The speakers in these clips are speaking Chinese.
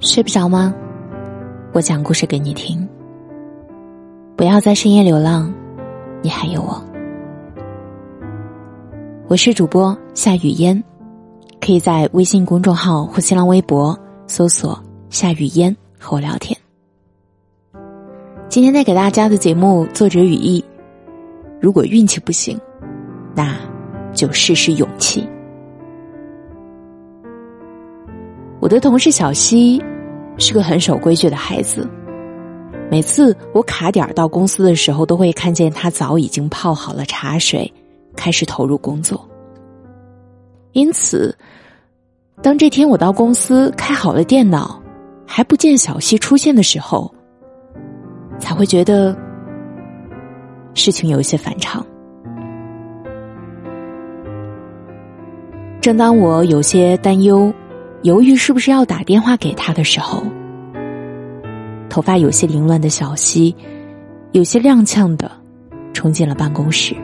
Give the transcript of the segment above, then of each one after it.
睡不着吗？我讲故事给你听。不要在深夜流浪，你还有我。我是主播夏雨嫣，可以在微信公众号或新浪微博搜索“夏雨嫣”和我聊天。今天带给大家的节目，作者语意：如果运气不行，那就试试勇气。我的同事小西是个很守规矩的孩子，每次我卡点到公司的时候，都会看见他早已经泡好了茶水，开始投入工作。因此，当这天我到公司开好了电脑，还不见小西出现的时候，才会觉得事情有些反常。正当我有些担忧。犹豫是不是要打电话给他的时候，头发有些凌乱的小溪，有些踉跄的冲进了办公室。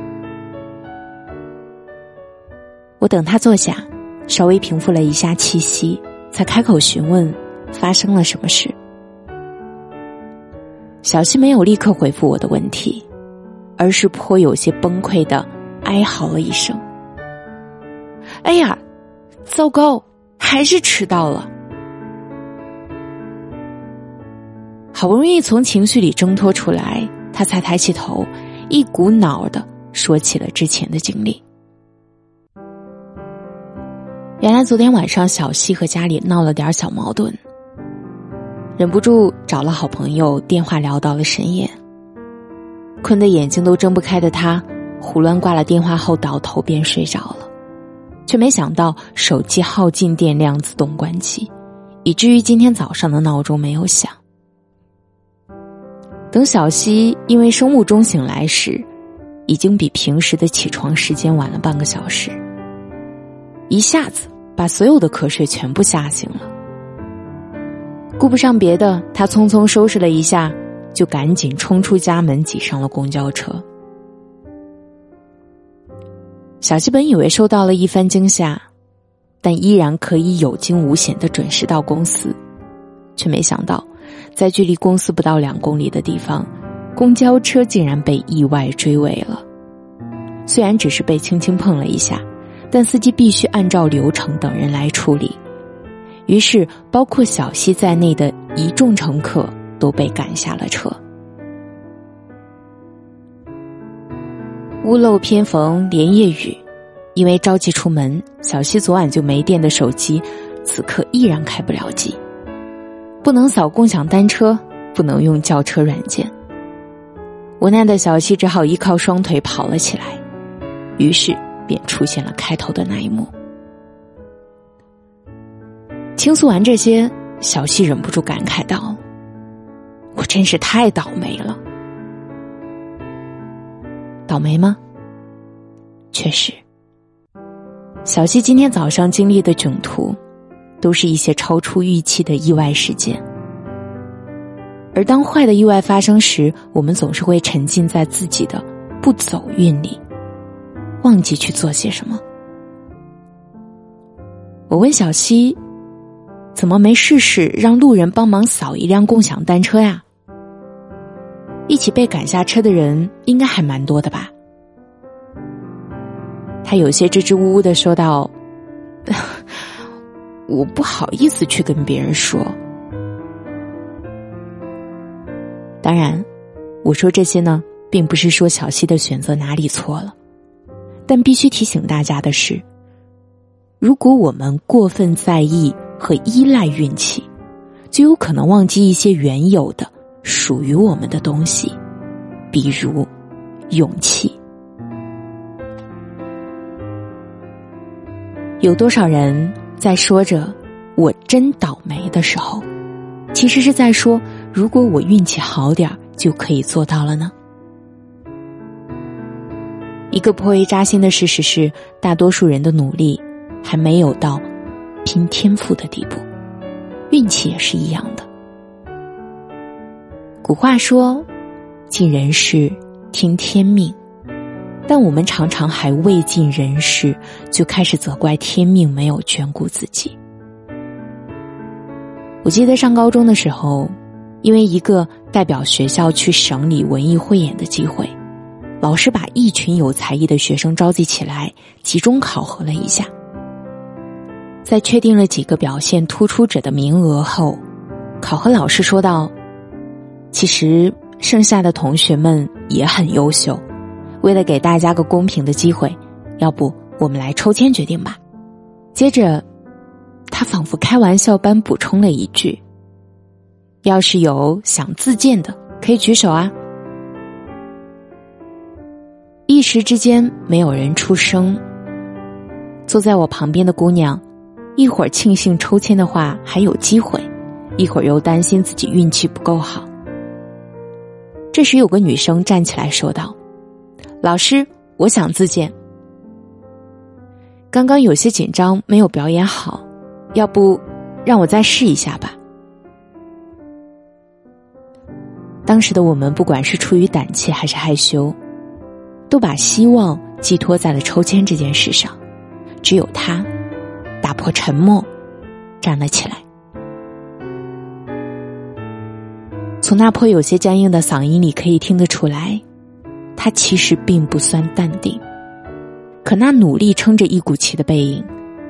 我等他坐下，稍微平复了一下气息，才开口询问发生了什么事。小溪没有立刻回复我的问题，而是颇有些崩溃的哀嚎了一声：“哎呀，糟糕！”还是迟到了，好不容易从情绪里挣脱出来，他才抬起头，一股脑的说起了之前的经历。原来昨天晚上小西和家里闹了点小矛盾，忍不住找了好朋友电话聊到了深夜，困得眼睛都睁不开的他，胡乱挂了电话后倒头便睡着了。却没想到手机耗尽电量自动关机，以至于今天早上的闹钟没有响。等小西因为生物钟醒来时，已经比平时的起床时间晚了半个小时。一下子把所有的瞌睡全部吓醒了。顾不上别的，他匆匆收拾了一下，就赶紧冲出家门，挤上了公交车。小西本以为受到了一番惊吓，但依然可以有惊无险的准时到公司，却没想到，在距离公司不到两公里的地方，公交车竟然被意外追尾了。虽然只是被轻轻碰了一下，但司机必须按照流程等人来处理。于是，包括小西在内的一众乘客都被赶下了车。屋漏偏逢连夜雨，因为着急出门，小西昨晚就没电的手机，此刻依然开不了机，不能扫共享单车，不能用叫车软件。无奈的小西只好依靠双腿跑了起来，于是便出现了开头的那一幕。倾诉完这些，小西忍不住感慨道：“我真是太倒霉了。”倒霉吗？确实，小西今天早上经历的囧途，都是一些超出预期的意外事件。而当坏的意外发生时，我们总是会沉浸在自己的不走运里，忘记去做些什么。我问小西：“怎么没试试让路人帮忙扫一辆共享单车呀？”一起被赶下车的人应该还蛮多的吧？他有些支支吾吾的说道：“我不好意思去跟别人说。”当然，我说这些呢，并不是说小西的选择哪里错了，但必须提醒大家的是，如果我们过分在意和依赖运气，就有可能忘记一些原有的。属于我们的东西，比如勇气。有多少人在说着“我真倒霉”的时候，其实是在说：“如果我运气好点儿，就可以做到了呢？”一个颇为扎心的事实是，大多数人的努力还没有到拼天赋的地步，运气也是一样的。古话说：“尽人事，听天命。”但我们常常还未尽人事，就开始责怪天命没有眷顾自己。我记得上高中的时候，因为一个代表学校去省里文艺汇演的机会，老师把一群有才艺的学生召集起来，集中考核了一下。在确定了几个表现突出者的名额后，考核老师说道：“其实剩下的同学们也很优秀，为了给大家个公平的机会，要不我们来抽签决定吧。”接着。他仿佛开玩笑般补充了一句：“要是有想自荐的，可以举手啊。”一时之间没有人出声。坐在我旁边的姑娘，一会儿庆幸抽签的话还有机会，一会儿又担心自己运气不够好。这时有个女生站起来说道：“老师，我想自荐。刚刚有些紧张，没有表演好。”要不，让我再试一下吧。当时的我们，不管是出于胆怯还是害羞，都把希望寄托在了抽签这件事上。只有他打破沉默，站了起来。从那颇有些僵硬的嗓音里可以听得出来，他其实并不算淡定。可那努力撑着一股气的背影。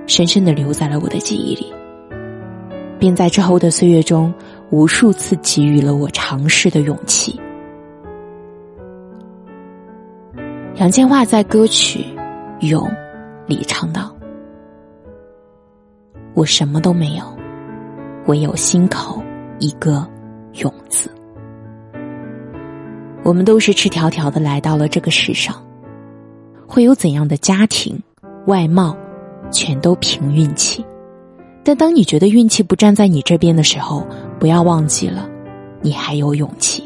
深深的留在了我的记忆里，并在之后的岁月中无数次给予了我尝试的勇气。杨千嬅在歌曲《勇》里唱道：“我什么都没有，唯有心口一个勇字。”我们都是赤条条的来到了这个世上，会有怎样的家庭、外貌？全都凭运气，但当你觉得运气不站在你这边的时候，不要忘记了，你还有勇气。